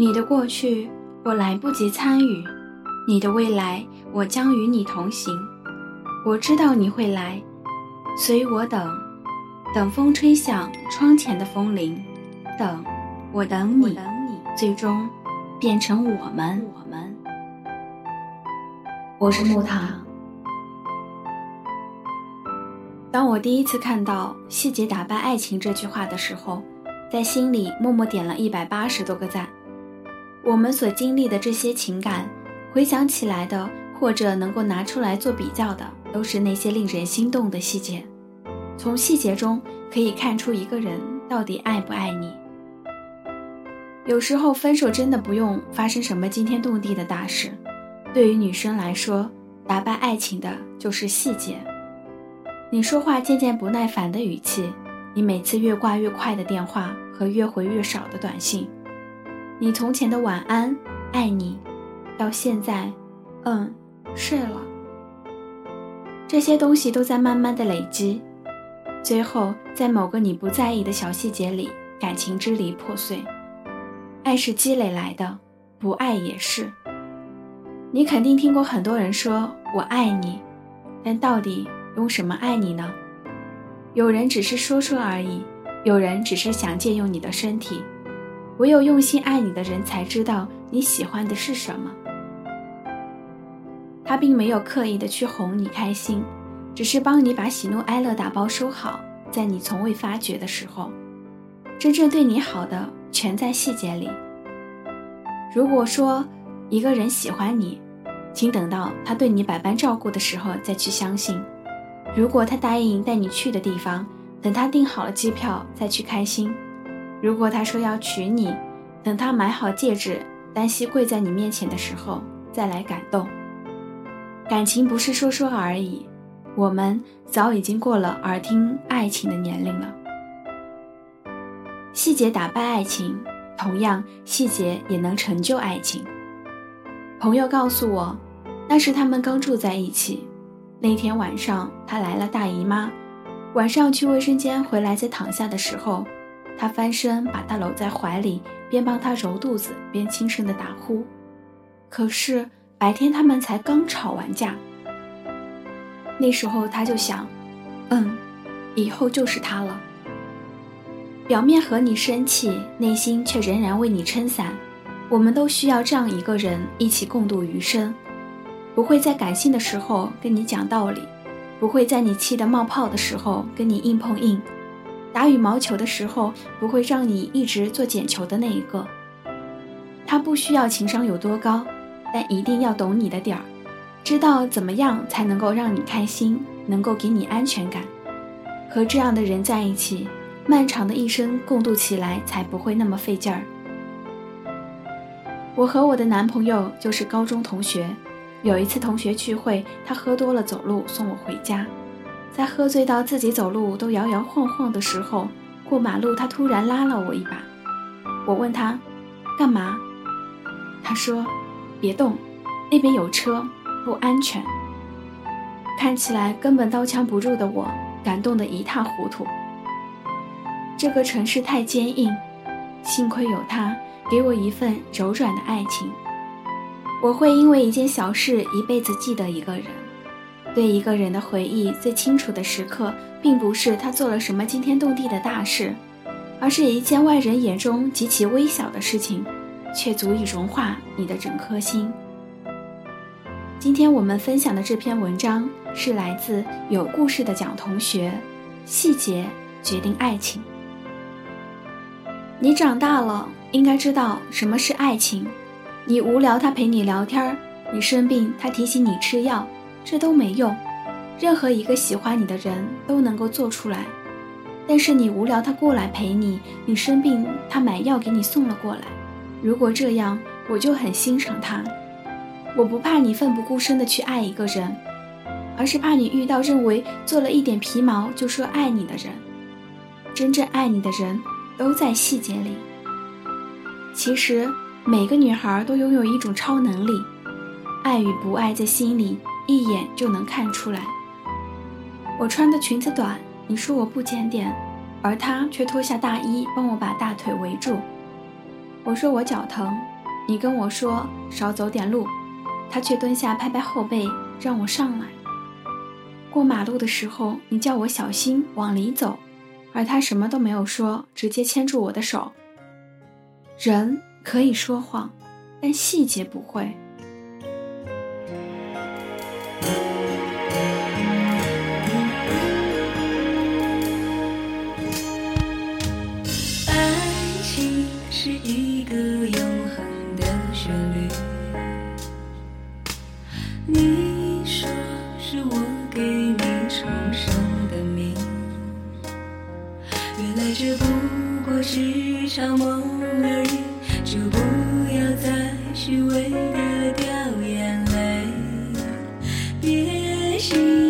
你的过去我来不及参与，你的未来我将与你同行。我知道你会来，所以我等，等风吹响窗前的风铃，等，我等你，最终变成我们。我们，我是木糖。当我第一次看到“细节打败爱情”这句话的时候，在心里默默点了一百八十多个赞。我们所经历的这些情感，回想起来的，或者能够拿出来做比较的，都是那些令人心动的细节。从细节中可以看出一个人到底爱不爱你。有时候分手真的不用发生什么惊天动地的大事，对于女生来说，打败爱情的就是细节。你说话渐渐不耐烦的语气，你每次越挂越快的电话和越回越少的短信，你从前的晚安，爱你，到现在，嗯，睡了，这些东西都在慢慢的累积，最后在某个你不在意的小细节里，感情支离破碎。爱是积累来的，不爱也是。你肯定听过很多人说我爱你，但到底？用什么爱你呢？有人只是说说而已，有人只是想借用你的身体。唯有用心爱你的人才知道你喜欢的是什么。他并没有刻意的去哄你开心，只是帮你把喜怒哀乐打包收好，在你从未发觉的时候。真正对你好的全在细节里。如果说一个人喜欢你，请等到他对你百般照顾的时候再去相信。如果他答应带你去的地方，等他订好了机票再去开心；如果他说要娶你，等他买好戒指，单膝跪在你面前的时候再来感动。感情不是说说而已，我们早已经过了耳听爱情的年龄了。细节打败爱情，同样细节也能成就爱情。朋友告诉我，那是他们刚住在一起。那天晚上，他来了大姨妈。晚上去卫生间回来，在躺下的时候，他翻身把她搂在怀里，边帮她揉肚子，边轻声的打呼。可是白天他们才刚吵完架。那时候他就想，嗯，以后就是他了。表面和你生气，内心却仍然为你撑伞。我们都需要这样一个人，一起共度余生。不会在感性的时候跟你讲道理，不会在你气得冒泡的时候跟你硬碰硬，打羽毛球的时候不会让你一直做捡球的那一个。他不需要情商有多高，但一定要懂你的点儿，知道怎么样才能够让你开心，能够给你安全感。和这样的人在一起，漫长的一生共度起来才不会那么费劲儿。我和我的男朋友就是高中同学。有一次同学聚会，他喝多了走路送我回家，在喝醉到自己走路都摇摇晃晃的时候，过马路他突然拉了我一把。我问他干嘛，他说别动，那边有车，不安全。看起来根本刀枪不入的我，感动得一塌糊涂。这个城市太坚硬，幸亏有他给我一份柔软的爱情。我会因为一件小事一辈子记得一个人，对一个人的回忆最清楚的时刻，并不是他做了什么惊天动地的大事，而是一件外人眼中极其微小的事情，却足以融化你的整颗心。今天我们分享的这篇文章是来自有故事的蒋同学，细节决定爱情。你长大了，应该知道什么是爱情。你无聊，他陪你聊天儿；你生病，他提醒你吃药，这都没用。任何一个喜欢你的人都能够做出来，但是你无聊，他过来陪你；你生病，他买药给你送了过来。如果这样，我就很欣赏他。我不怕你奋不顾身的去爱一个人，而是怕你遇到认为做了一点皮毛就说爱你的人。真正爱你的人，都在细节里。其实。每个女孩都拥有一种超能力，爱与不爱在心里一眼就能看出来。我穿的裙子短，你说我不检点，而他却脱下大衣帮我把大腿围住。我说我脚疼，你跟我说少走点路，他却蹲下拍拍后背让我上来。过马路的时候，你叫我小心往里走，而他什么都没有说，直接牵住我的手。人可以说谎，但细节不会。这不过是一场梦而已，就不要再虚伪的掉眼泪，别心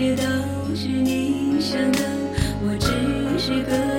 一切都是你想的，我只是个